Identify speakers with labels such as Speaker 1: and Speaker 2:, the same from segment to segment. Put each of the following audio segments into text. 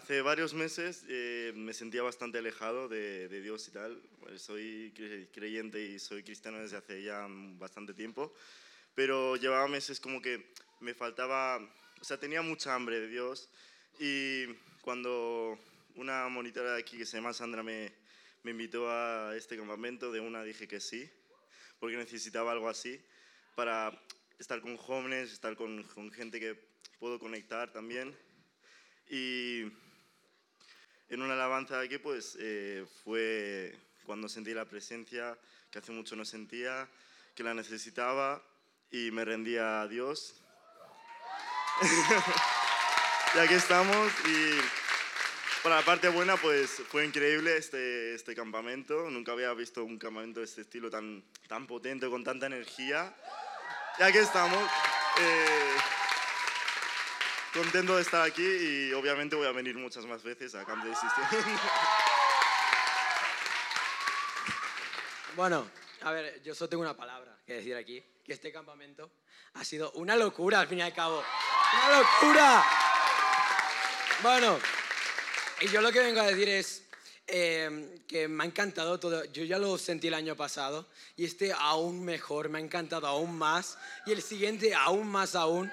Speaker 1: hace varios meses eh, me sentía bastante alejado de, de Dios y tal. Soy cre- creyente y soy cristiano desde hace ya bastante tiempo, pero llevaba meses como que me faltaba, o sea, tenía mucha hambre de Dios y cuando una monitora de aquí que se llama Sandra me, me invitó a este campamento, de una dije que sí, porque necesitaba algo así para estar con jóvenes, estar con, con gente que puedo conectar también. Y en una alabanza de aquí, pues eh, fue cuando sentí la presencia que hace mucho no sentía, que la necesitaba y me rendía a Dios. y aquí estamos y para la parte buena, pues fue increíble este, este campamento. Nunca había visto un campamento de este estilo tan, tan potente, con tanta energía. Y aquí estamos. eh, contento de estar aquí y obviamente voy a venir muchas más veces a Camp de System.
Speaker 2: Bueno, a ver, yo solo tengo una palabra que decir aquí, que este campamento ha sido una locura al fin y al cabo. ¡Una locura! Bueno, y yo lo que vengo a decir es eh, que me ha encantado todo. Yo ya lo sentí el año pasado y este aún mejor, me ha encantado aún más y el siguiente aún más aún.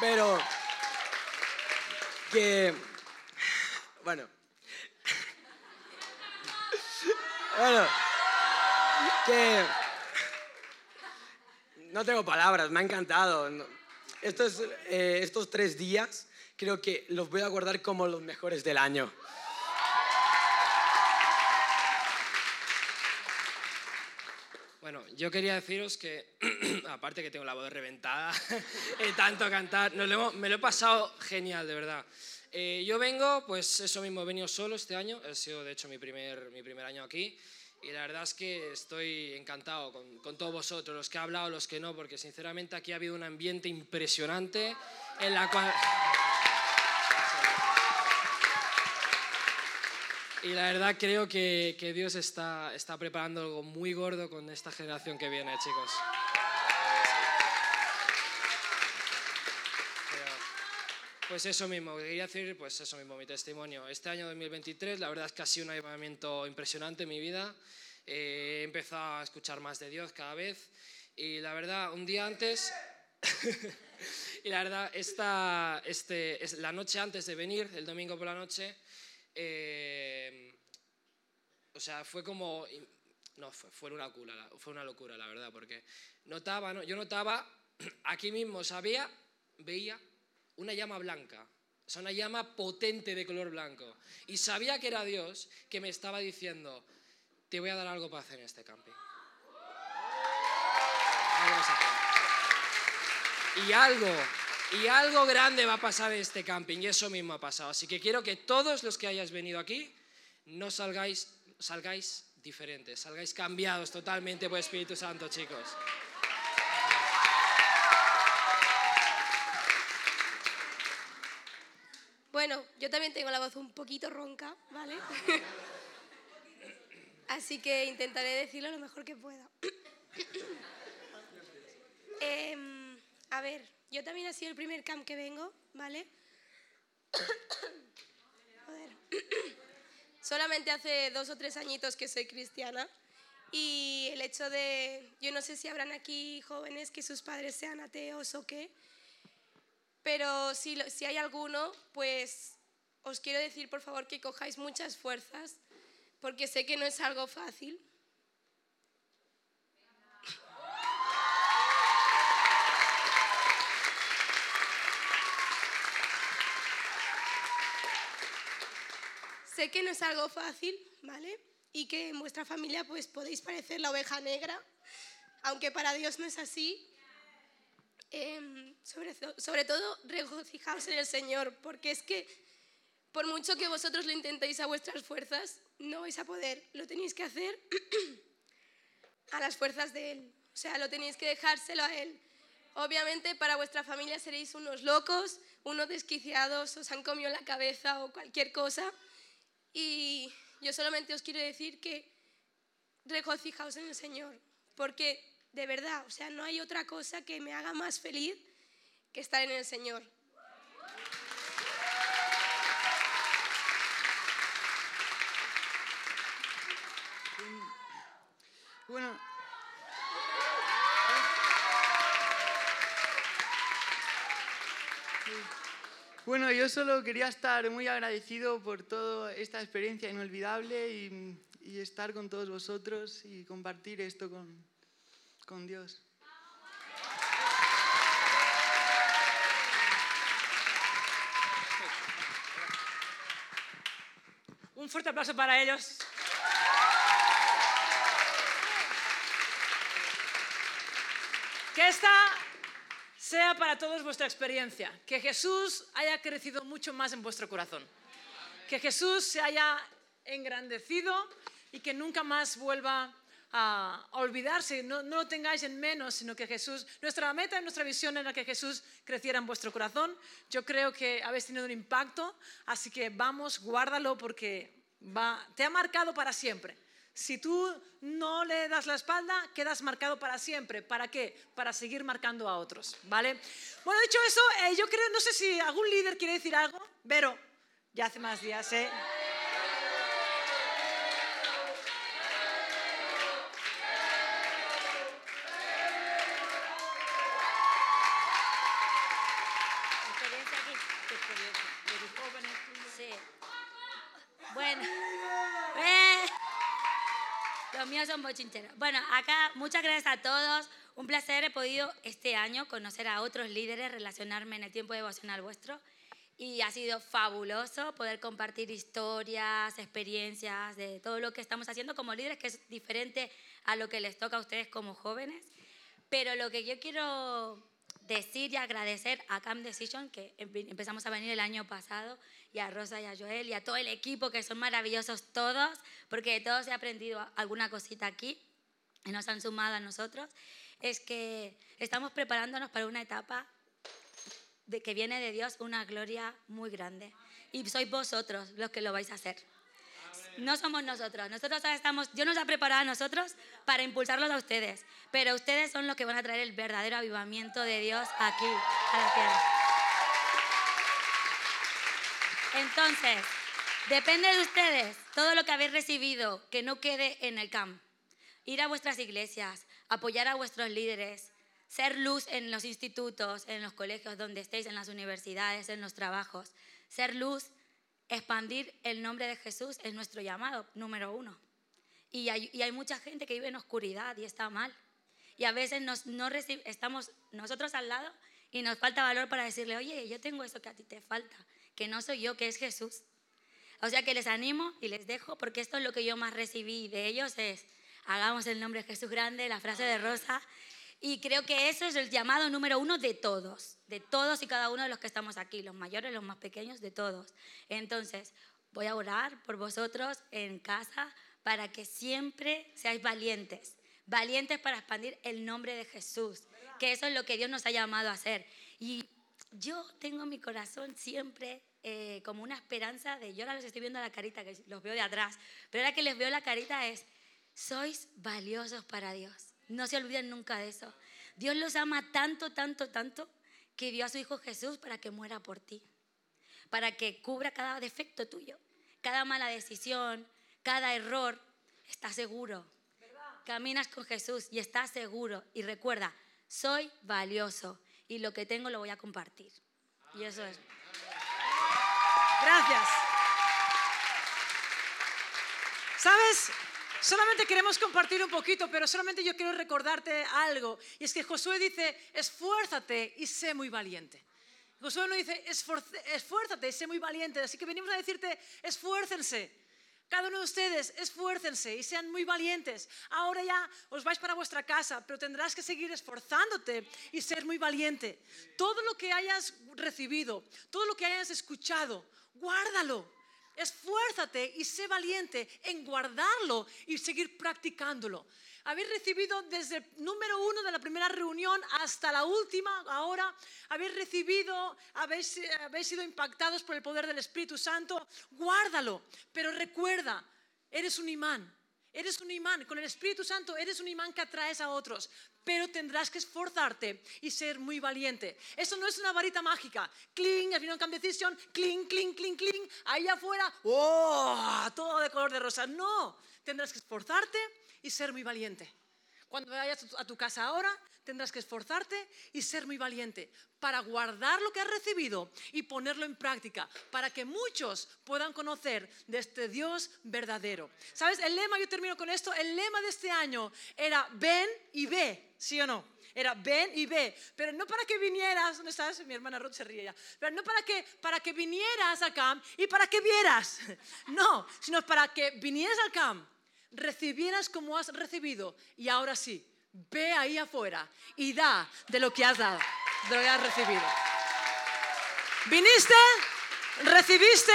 Speaker 2: Pero que, bueno, bueno, que no tengo palabras, me ha encantado. Estos, eh, estos tres días creo que los voy a guardar como los mejores del año.
Speaker 3: Yo quería deciros que, aparte que tengo la voz reventada, de tanto cantar, nos lo hemos- me lo he pasado genial, de verdad. Eh, yo vengo, pues eso mismo, he venido solo este año, ha sido de hecho mi primer, mi primer año aquí, y la verdad es que estoy encantado con, con todos vosotros, los que he hablado, los que no, porque sinceramente aquí ha habido un ambiente impresionante en la cual... Y la verdad creo que, que Dios está, está preparando algo muy gordo con esta generación que viene, chicos. Pues eso mismo, quería decir, pues eso mismo, mi testimonio. Este año 2023, la verdad es que ha sido un avivamiento impresionante en mi vida. Eh, he empezado a escuchar más de Dios cada vez. Y la verdad, un día antes, y la verdad, esta, este, es la noche antes de venir, el domingo por la noche, eh, o sea, fue como... No, fue, fue una locura, fue una locura, la verdad, porque notaba, ¿no? yo notaba, aquí mismo sabía, veía una llama blanca, o sea, una llama potente de color blanco. Y sabía que era Dios que me estaba diciendo, te voy a dar algo para hacer en este camping. Algo vas a. Y algo, y algo grande va a pasar en este camping, y eso mismo ha pasado. Así que quiero que todos los que hayáis venido aquí no salgáis, salgáis diferentes, salgáis cambiados totalmente por Espíritu Santo, chicos.
Speaker 4: Bueno, yo también tengo la voz un poquito ronca, ¿vale? Así que intentaré decirlo lo mejor que pueda. Em, a ver, yo también ha sido el primer camp que vengo, ¿vale? Solamente hace dos o tres añitos que soy cristiana y el hecho de, yo no sé si habrán aquí jóvenes que sus padres sean ateos o qué, pero si, si hay alguno, pues os quiero decir por favor que cojáis muchas fuerzas, porque sé que no es algo fácil. Sé que no es algo fácil, ¿vale? Y que en vuestra familia pues podéis parecer la oveja negra, aunque para Dios no es así. Em, sobre, sobre todo, regocijaos en el Señor, porque es que por mucho que vosotros lo intentéis a vuestras fuerzas, no vais a poder. Lo tenéis que hacer a las fuerzas de Él. O sea, lo tenéis que dejárselo a Él. Obviamente para vuestra familia seréis unos locos, unos desquiciados, os han comido la cabeza o cualquier cosa. Y yo solamente os quiero decir que regocijaos en el Señor, porque de verdad, o sea, no hay otra cosa que me haga más feliz que estar en el Señor.
Speaker 5: Bueno, yo solo quería estar muy agradecido por toda esta experiencia inolvidable y, y estar con todos vosotros y compartir esto con, con Dios.
Speaker 6: Un fuerte aplauso para ellos. Que esta sea para todos vuestra experiencia. Que Jesús haya crecido mucho más en vuestro corazón. Que Jesús se haya engrandecido y que nunca más vuelva a, olvidarse. No, no lo tengáis en menos, sino que Jesús, nuestra meta y nuestra visión era que Jesús creciera en vuestro corazón. Yo creo que habéis tenido un impacto, así que vamos, guárdalo porque va, te ha marcado para siempre. Si tú no le das la espalda, quedas marcado para siempre. ¿Para qué? Para seguir marcando a otros, ¿vale? Bueno, dicho eso, eh, yo creo, no sé si algún líder quiere decir algo. Vero, ya hace más días, ¿eh?
Speaker 7: experiencia aquí.
Speaker 6: ¿Qué experiencia? De tus jóvenes, tú-
Speaker 7: Sí. Bueno. Eh. Bueno, acá muchas gracias a todos. Un placer. He podido este año conocer a otros líderes, relacionarme en el tiempo devocional vuestro. Y ha sido fabuloso poder compartir historias, experiencias de todo lo que estamos haciendo como líderes, que es diferente a lo que les toca a ustedes como jóvenes. Pero lo que yo quiero decir y agradecer a Camp Decision, que empe- empezamos a venir el año pasado, y a Rosa y a Joel y a todo el equipo, que son maravillosos todos, porque de todos he aprendido alguna cosita aquí y nos han sumado a nosotros, es que estamos preparándonos para una etapa de que viene de Dios, una gloria muy grande. Y sois vosotros los que lo vais a hacer. No somos nosotros. Nosotros estamos, Dios nos ha preparado a nosotros para impulsarlos a ustedes. Pero ustedes son los que van a traer el verdadero avivamiento de Dios aquí, a la tierra. Entonces, depende de ustedes todo lo que habéis recibido que no quede en el camp. Ir a vuestras iglesias, apoyar a vuestros líderes, ser luz en los institutos, en los colegios donde estéis, en las universidades, en los trabajos. Ser luz, expandir el nombre de Jesús es nuestro llamado número uno. Y hay, mucha gente que vive en oscuridad y está mal. Y a veces no estamos nosotros al lado y nos falta valor para decirle, oye, yo tengo eso que a ti te falta, que no soy yo, que es Jesús. O sea que les animo y les dejo, porque esto es lo que yo más recibí de ellos, es hagamos el nombre de Jesús grande, la frase de Rosa. Y creo que eso es el llamado número uno de todos, de todos y cada uno de los que estamos aquí, los mayores, los más pequeños, de todos. Entonces, voy a orar por vosotros en casa para que siempre seáis valientes, valientes para expandir el nombre de Jesús, que eso es lo que Dios nos ha llamado a hacer. Y yo tengo en mi corazón siempre eh, como una esperanza de, yo ahora los estoy viendo la carita, que los veo de atrás, pero ahora que les veo la carita es, sois valiosos para Dios. No se olviden nunca de eso. Dios los ama tanto, tanto, tanto, que dio a su Hijo Jesús para que muera por ti, para que cubra cada defecto tuyo, cada mala decisión, cada error. Estás seguro. Caminas con Jesús y estás seguro. Y recuerda, soy valioso y lo que tengo lo voy a compartir. Y eso es.
Speaker 6: Gracias. ¿Sabes? Solamente queremos compartir un poquito, pero solamente yo quiero recordarte algo. Y es que Josué dice, esfuérzate y sé muy valiente. Josué no dice, "Esforce- esfuérzate y sé muy valiente. Así que venimos a decirte, esfuércense. Cada uno de ustedes, esfuércense y sean muy valientes. Ahora ya os vais para vuestra casa, pero tendrás que seguir esforzándote y ser muy valiente. Todo lo que hayas recibido, todo lo que hayas escuchado, guárdalo. Esfuérzate y sé valiente en guardarlo y seguir practicándolo. Habéis recibido desde el número uno de la primera reunión hasta la última, ahora habéis recibido, habéis, eh, habéis sido impactados por el poder del Espíritu Santo. Guárdalo, pero recuerda, eres un imán. Eres un imán, con el Espíritu Santo eres un imán que atraes a otros, pero tendrás que esforzarte y ser muy valiente. Eso no es una varita mágica. Cling, al final Camp Decision, cling, cling, cling, cling, ahí afuera, ¡oh! Todo de color de rosa. No, tendrás que esforzarte y ser muy valiente. Cuando vayas a tu- casa ahora, tendrás que esforzarte y ser muy valiente para guardar lo que has recibido y ponerlo en práctica, para que muchos puedan conocer de este Dios verdadero. ¿Sabes? El lema, yo termino con esto, el lema de este año era ven y ve, ¿sí o no? Era ven y ve, pero no para que vinieras, ¿dónde estás? Mi hermana Ruth se ríe ya, pero no para que, para que vinieras al camp y para que vieras, no, sino para que vinieras al camp, recibieras como has recibido y ahora sí, ve ahí afuera y da de lo que has dado, de lo que has recibido. Viniste, recibiste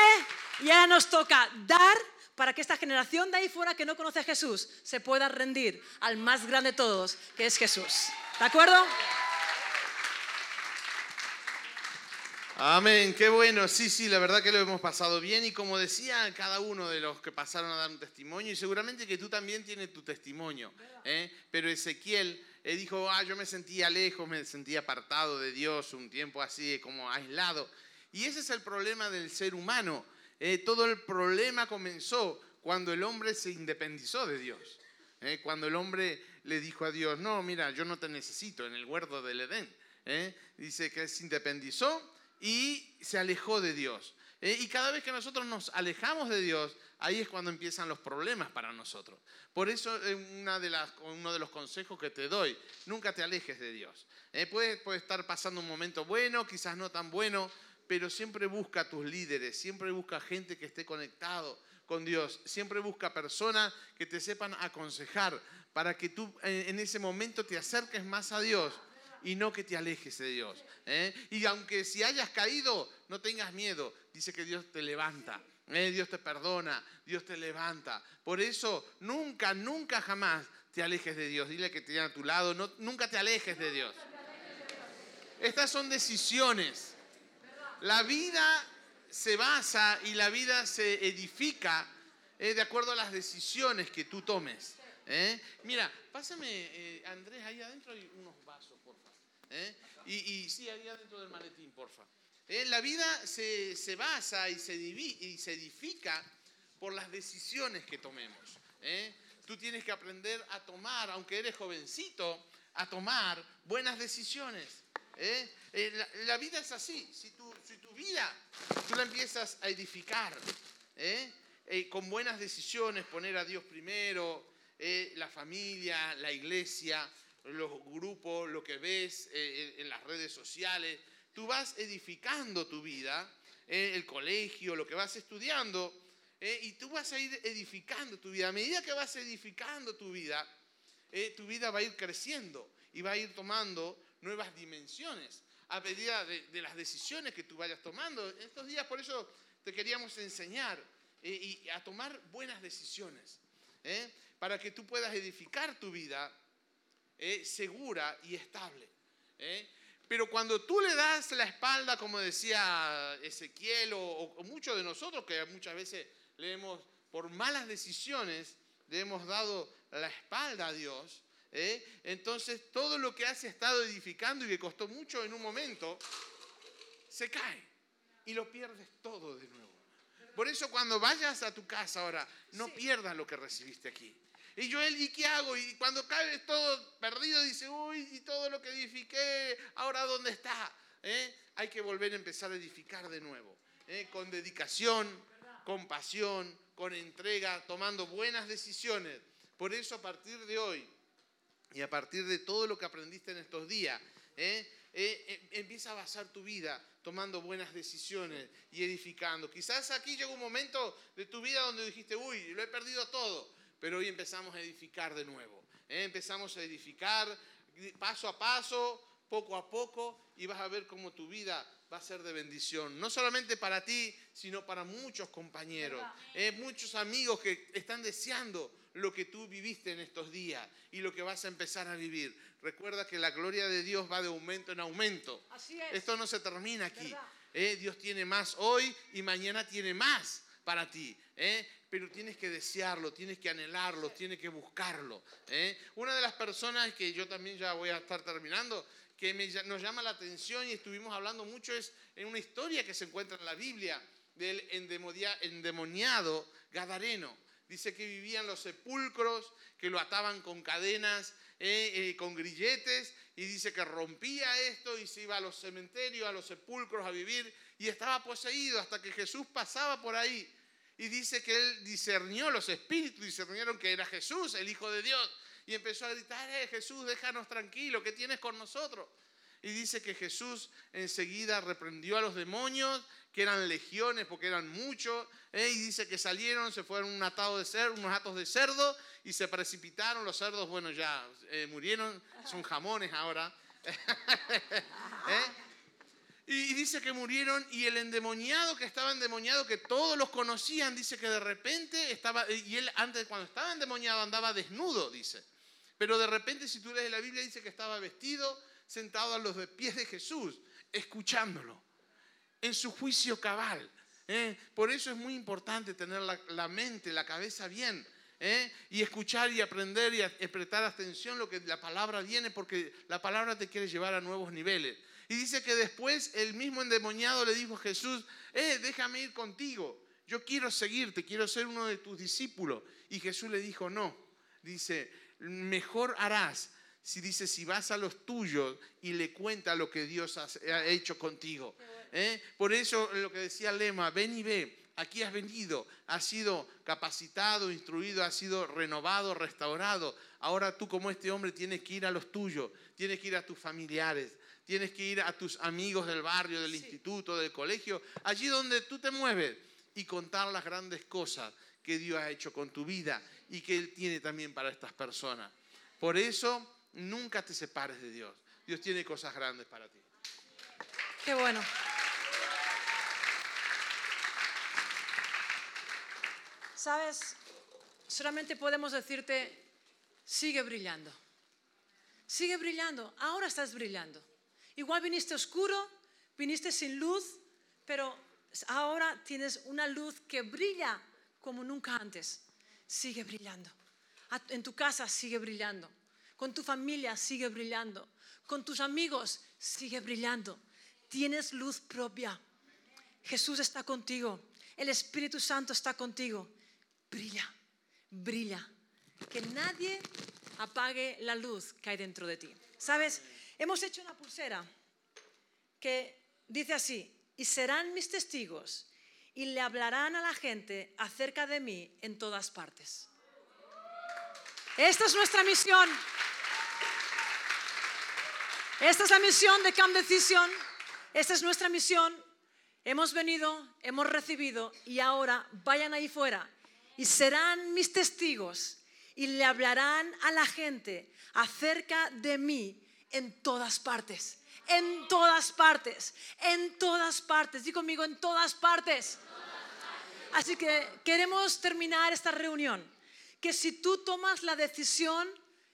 Speaker 6: y ahora nos toca dar para que esta generación de ahí fuera que no conoce a Jesús se pueda rendir al más grande de todos, que es Jesús. ¿De acuerdo?
Speaker 8: Amén, qué bueno. Sí, sí, la verdad que lo hemos pasado bien y como decía cada uno de los que pasaron a dar un testimonio, y seguramente que tú también tienes tu testimonio, ¿eh? pero Ezequiel eh, dijo, ah, yo me sentía lejos, me sentía apartado de Dios, un tiempo así como aislado. Y ese es el problema del ser humano. Eh, todo el problema comenzó cuando el hombre se independizó de Dios. Cuando el hombre le dijo a Dios, no, mira, yo no te necesito en el huerto del Edén. Dice que se independizó y se alejó de Dios. ¿eh? Y cada vez que nosotros nos alejamos de Dios, ahí es cuando empiezan los problemas para nosotros. Por eso eh, uno de los consejos que te doy, nunca te alejes de Dios. ¿eh? Puede, estar pasando un momento bueno, quizás no tan bueno, pero siempre busca a tus líderes, siempre busca gente que esté conectado con Dios, siempre busca personas que te sepan aconsejar para que tú en ese momento te acerques más a Dios y no que te alejes de Dios. ¿eh? Y aunque si hayas caído, no tengas miedo. Dice que Dios te levanta. ¿eh? Dios te perdona, Dios te levanta. Por eso, nunca, nunca jamás te alejes de Dios. Dile que te tiene a tu lado, no, nunca te alejes de Dios. Estas son decisiones. La vida se basa y la vida se edifica eh, de acuerdo a las decisiones que tú tomes. Mira, pásame, Andrés, ahí adentro hay unos vasos. ¿Eh? Y, y sí, ahí adentro del maletín, porfa. Eh, la vida se, se basa y se, y se edifica por las decisiones que tomemos. ¿eh? Tú tienes que aprender a tomar, aunque eres jovencito, a tomar buenas decisiones. ¿eh? Eh, la, la vida es así. Si tu, si tu vida tú la empiezas a edificar ¿eh? Con buenas decisiones, poner a Dios primero, la familia, la iglesia, los grupos, lo que ves eh, en en las redes sociales, tú vas edificando tu vida, eh, el colegio, lo que vas estudiando, eh, y tú vas a ir edificando tu vida. A medida que vas edificando tu vida, tu vida va a ir creciendo y va a ir tomando nuevas dimensiones a medida de, las decisiones que tú vayas tomando. Estos días por eso te queríamos enseñar y a tomar buenas decisiones, para que tú puedas edificar tu vida eh, segura y estable. ¿eh? Pero cuando tú le das la espalda, como decía Ezequiel o, muchos de nosotros, que muchas veces le hemos, por malas decisiones, le hemos dado la espalda a Dios, ¿eh? entonces todo lo que has estado edificando y que costó mucho en un momento, se cae y lo pierdes todo de nuevo. Por eso cuando vayas a tu casa ahora, no pierdas lo que recibiste aquí. Y Joel, ¿y qué hago? Y cuando caes todo perdido, dice, uy, y todo lo que edifiqué, ahora ¿dónde está? ¿Eh? Hay que volver a empezar a edificar de nuevo. ¿eh? Con dedicación, con pasión, con entrega, tomando buenas decisiones. Por eso a partir de hoy, y a partir de todo lo que aprendiste en estos días, ¿eh? Eh, eh, empieza a basar tu vida tomando buenas decisiones y edificando. Quizás aquí llegó un momento de tu vida donde dijiste, uy, lo he perdido todo, pero hoy empezamos a edificar de nuevo. ¿eh? Empezamos a edificar paso a paso, poco a poco, y vas a ver cómo tu vida va a ser de bendición, no solamente para ti, sino para muchos compañeros, ¿eh? muchos amigos que están deseando lo que tú viviste en estos días y lo que vas a empezar a vivir. Recuerda que la gloria de Dios va de aumento en aumento.
Speaker 6: Así es.
Speaker 8: Esto no se termina aquí. ¿eh? Dios tiene más hoy y mañana tiene más para ti. ¿eh? Pero tienes que desearlo, tienes que anhelarlo, tienes que buscarlo. ¿eh? Una de las personas que yo también ya voy a estar terminando, que me nos llama la atención y estuvimos hablando mucho es en una historia que se encuentra en la Biblia del endemoniado Gadareno. Dice que vivía en los sepulcros, que lo ataban con cadenas, eh, eh, con grilletes, y dice que rompía esto y se iba a los cementerios, a los sepulcros a vivir, y estaba poseído hasta que Jesús pasaba por ahí. Y dice que él discernió los espíritus, discernieron que era Jesús, el Hijo de Dios, y empezó a gritar, eh, Jesús, déjanos tranquilo, ¿qué tienes con nosotros? Y dice que Jesús enseguida reprendió a los demonios, que eran legiones porque eran muchos, ¿eh? y dice que salieron, se fueron un atado de cerdo, unos atos de cerdo y se precipitaron. Los cerdos, bueno, ya eh, murieron, son jamones ahora. ¿Eh? Y dice que murieron y el endemoniado que estaba endemoniado, que todos los conocían, dice que de repente estaba, y él antes cuando estaba endemoniado andaba desnudo, dice. Pero de repente si tú lees la Biblia dice que estaba vestido, sentado a los pies de Jesús, escuchándolo en su juicio cabal. ¿eh? Por eso es muy importante tener la, mente, la cabeza bien. ¿Eh? Y escuchar y aprender y, prestar atención lo que la palabra viene, porque la palabra te quiere llevar a nuevos niveles. Y dice que después el mismo endemoniado le dijo a Jesús, eh, déjame ir contigo, yo quiero seguirte, quiero ser uno de tus discípulos. Y Jesús le dijo, no, dice, mejor harás si dice, si vas a los tuyos y le cuenta lo que Dios ha hecho contigo. ¿eh? Por eso lo que decía Lema, ven y ve, aquí has venido, has sido capacitado, instruido, has sido renovado, restaurado. Ahora tú como este hombre tienes que ir a los tuyos, tienes que ir a tus familiares, tienes que ir a tus amigos del barrio, del instituto, del colegio, allí donde tú te mueves y contar las grandes cosas que Dios ha hecho con tu vida y que Él tiene también para estas personas. Por eso nunca te separes de Dios. Dios tiene cosas grandes para ti.
Speaker 6: Qué bueno. Sabes, solamente podemos decirte, sigue brillando. Sigue brillando. Ahora estás brillando. Igual viniste oscuro, viniste sin luz, pero ahora tienes una luz que brilla como nunca antes. Sigue brillando. En tu casa sigue brillando. Con tu familia sigue brillando. Con tus amigos sigue brillando. Tienes luz propia. Jesús está contigo. El Espíritu Santo está contigo brilla, brilla. Que nadie apague la luz que hay dentro de ti. ¿Sabes? Hemos hecho una pulsera que dice así, y serán mis testigos y le hablarán a la gente acerca de mí en todas partes. Esta es nuestra misión. Esta es la misión de Camp Decision. Esta es nuestra misión. Hemos venido, hemos recibido y ahora vayan ahí fuera y serán mis testigos y le hablarán a la gente acerca de mí en todas partes. En todas partes, en todas partes. Di conmigo, en todas partes. Así que queremos terminar esta reunión. Que si tú tomas la decisión,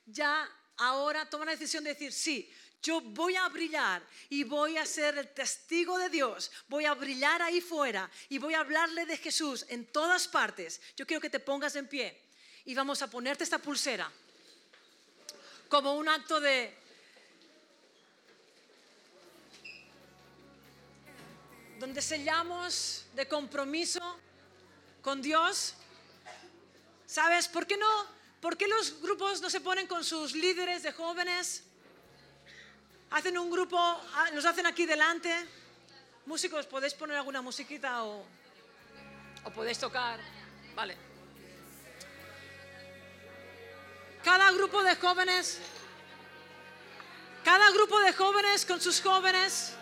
Speaker 6: ya ahora toma la decisión de decir, sí, yo voy a brillar y voy a ser el testigo de Dios. Voy a brillar ahí fuera y voy a hablarle de Jesús en todas partes. Yo quiero que te pongas en pie y vamos a ponerte esta pulsera como un acto de... donde sellamos de compromiso con Dios. ¿Sabes? ¿Por qué no? ¿Por qué los grupos no se ponen con sus líderes de jóvenes? Hacen un grupo, ah, los hacen aquí delante. Músicos, ¿podéis poner alguna musiquita o, o podéis tocar? Vale. Cada grupo de jóvenes, cada grupo de jóvenes con sus jóvenes,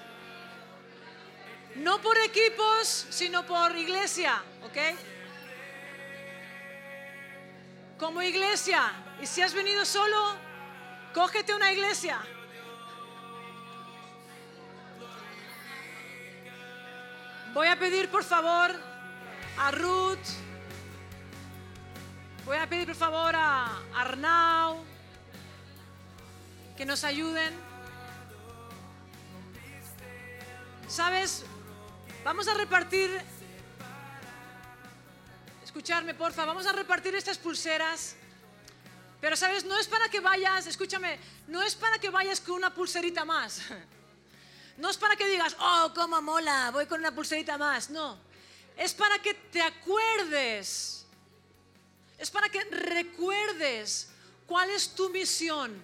Speaker 6: no por equipos, sino por iglesia, ¿ok? Como iglesia. Y si has venido solo, cógete una iglesia. Voy a pedir por favor a Ruth, voy a pedir por favor a Arnau que nos ayuden. ¿Sabes? Vamos a repartir, escucharme porfa, vamos a repartir estas pulseras. Pero sabes, no es para que vayas, escúchame, no es para que vayas con una pulserita más. No es para que digas, oh, cómo mola, voy con una pulserita más. No. Es para que te acuerdes es para que recuerdes cuál es tu misión.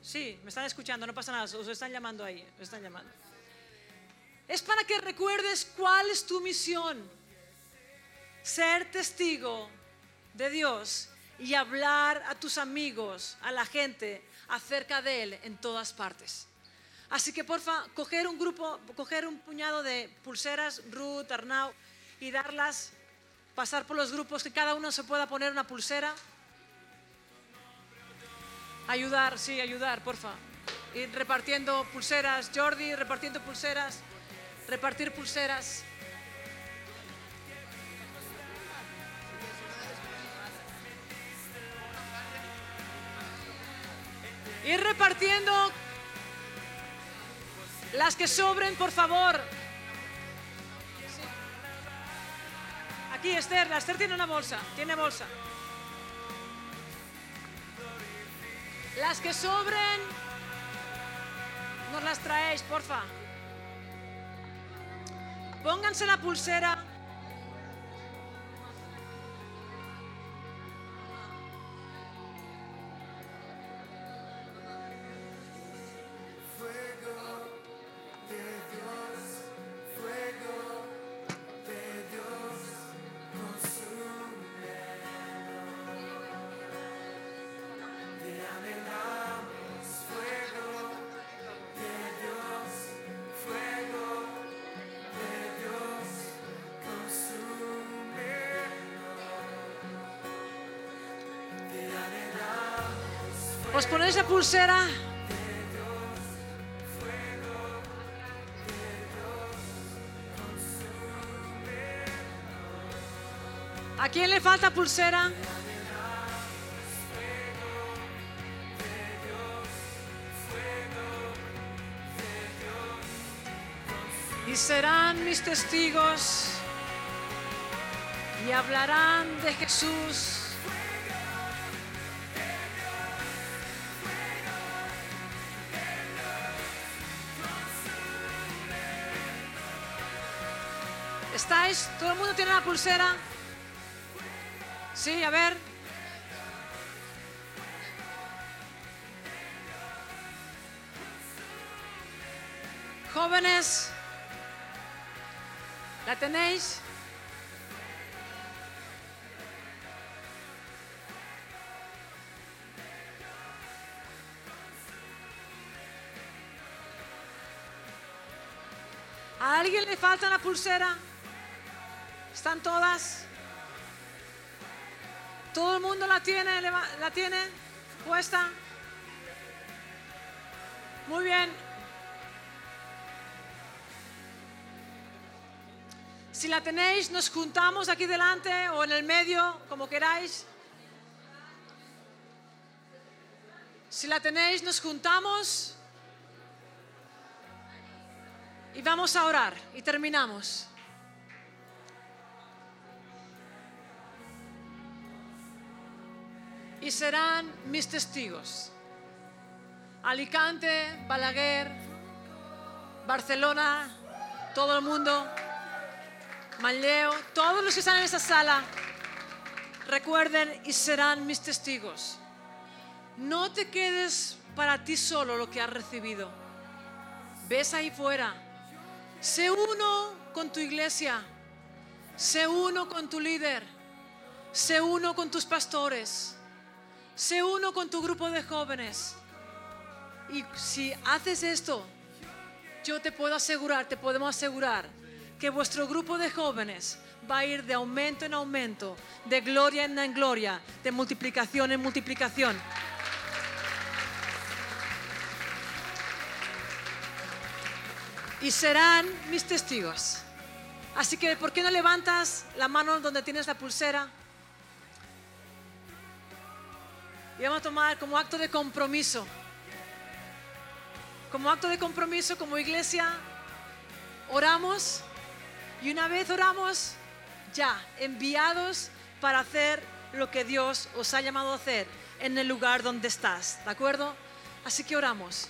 Speaker 6: Sí, me están escuchando, no pasa nada, os están llamando ahí, están llamando. Es para que recuerdes cuál es tu misión. Ser testigo de Dios y hablar a tus amigos, a la gente, acerca de Él en todas partes. Así que porfa, coger un grupo, coger un puñado de pulseras, Ruth, Arnau, y darlas, pasar por los grupos, que cada uno se pueda poner una pulsera. Ayudar, sí, ayudar, porfa. Ir repartiendo pulseras, Jordi, repartiendo pulseras, repartir pulseras. Ir repartiendo las que sobren, por favor. Aquí, Esther, la Esther tiene una bolsa, tiene bolsa. Las que sobren, nos las traéis, porfa. Pónganse la pulsera. Ponéis la pulsera. ¿A quién le falta pulsera? Y serán mis testigos y hablarán de Jesús. ¿Todo el mundo tiene la pulsera? Sí, a ver. Jóvenes, ¿la tenéis? ¿A alguien le falta la pulsera? ¿Están todas? ¿Todo el mundo la tiene, la tiene puesta? Muy bien. Si la tenéis, nos juntamos aquí delante o en el medio, como queráis. Si la tenéis, nos juntamos y vamos a orar y terminamos. Serán mis testigos. Alicante, Balaguer, Barcelona, todo el mundo, Manlleu, todos los que están en esta sala, recuerden y serán mis testigos. No te quedes para ti solo lo que has recibido. Ves ahí fuera. Sé uno con tu iglesia. Sé uno con tu líder. Sé uno con tus pastores. Sé uno con tu grupo de jóvenes. Y si haces esto, yo te puedo asegurar, te podemos asegurar que vuestro grupo de jóvenes va a ir de aumento en aumento, de gloria en gloria, de multiplicación en multiplicación. Y serán mis testigos. Así que, ¿por qué no levantas la mano donde tienes la pulsera? Y vamos a tomar como acto de compromiso. Como acto de compromiso, como iglesia, oramos y una vez oramos, ya, enviados para hacer lo que Dios os ha llamado a hacer en el lugar donde estás. ¿De acuerdo? Así que oramos.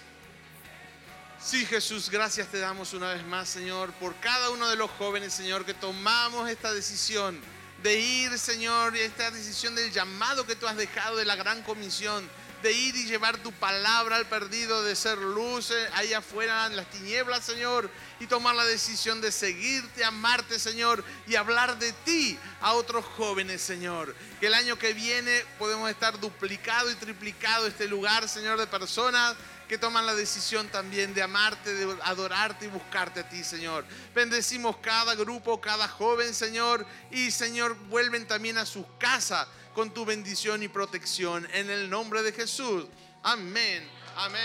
Speaker 8: Sí, Jesús, gracias te damos una vez más, Señor, por cada uno de los jóvenes, Señor, que tomamos esta decisión de ir, Señor, esta decisión del llamado que tú has dejado de la gran comisión, de ir y llevar tu palabra al perdido, de ser luz ahí afuera en las tinieblas, Señor, y tomar la decisión de seguirte, amarte, Señor, y hablar de ti a otros jóvenes, Señor. Que el año que viene podemos estar duplicado y triplicado este lugar, Señor, de personas que toman la decisión también de amarte, de adorarte y buscarte a ti, Señor. Bendecimos cada grupo, cada joven, Señor, y Señor, vuelven también a sus casas con tu bendición y protección en el nombre de Jesús. Amén. Amén.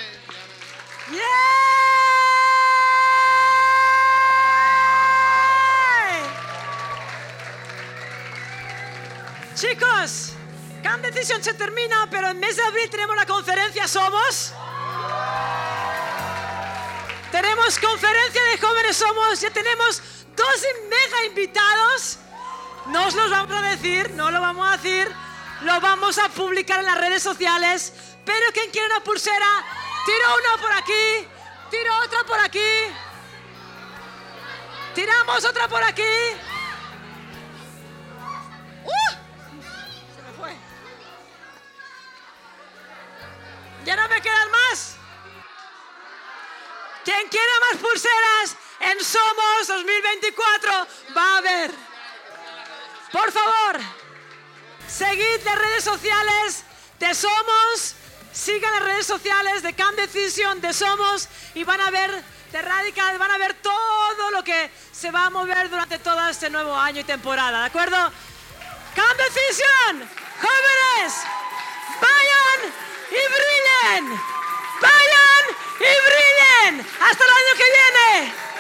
Speaker 8: amén.
Speaker 6: Chicos, Camp Decision se termina, pero en mes de abril tenemos la conferencia Somos. Tenemos conferencia de jóvenes Somos, ya tenemos dos mega invitados. No os los vamos a decir, no lo vamos a decir, lo vamos a publicar en las redes sociales. Pero quien quiere una pulsera, tiro una por aquí, tiro otra por aquí, tiramos otra por aquí. Quien quiera más pulseras en Somos 2024 va a ver. Por favor, seguid las redes sociales de Somos, sigan las redes sociales de Camp Decision de Somos y van a ver de Radical, van a ver todo lo que se va a mover durante todo este nuevo año y temporada, ¿de acuerdo? Camp Decision, jóvenes, vayan y brillen, vayan y brillen. Hasta el año que viene.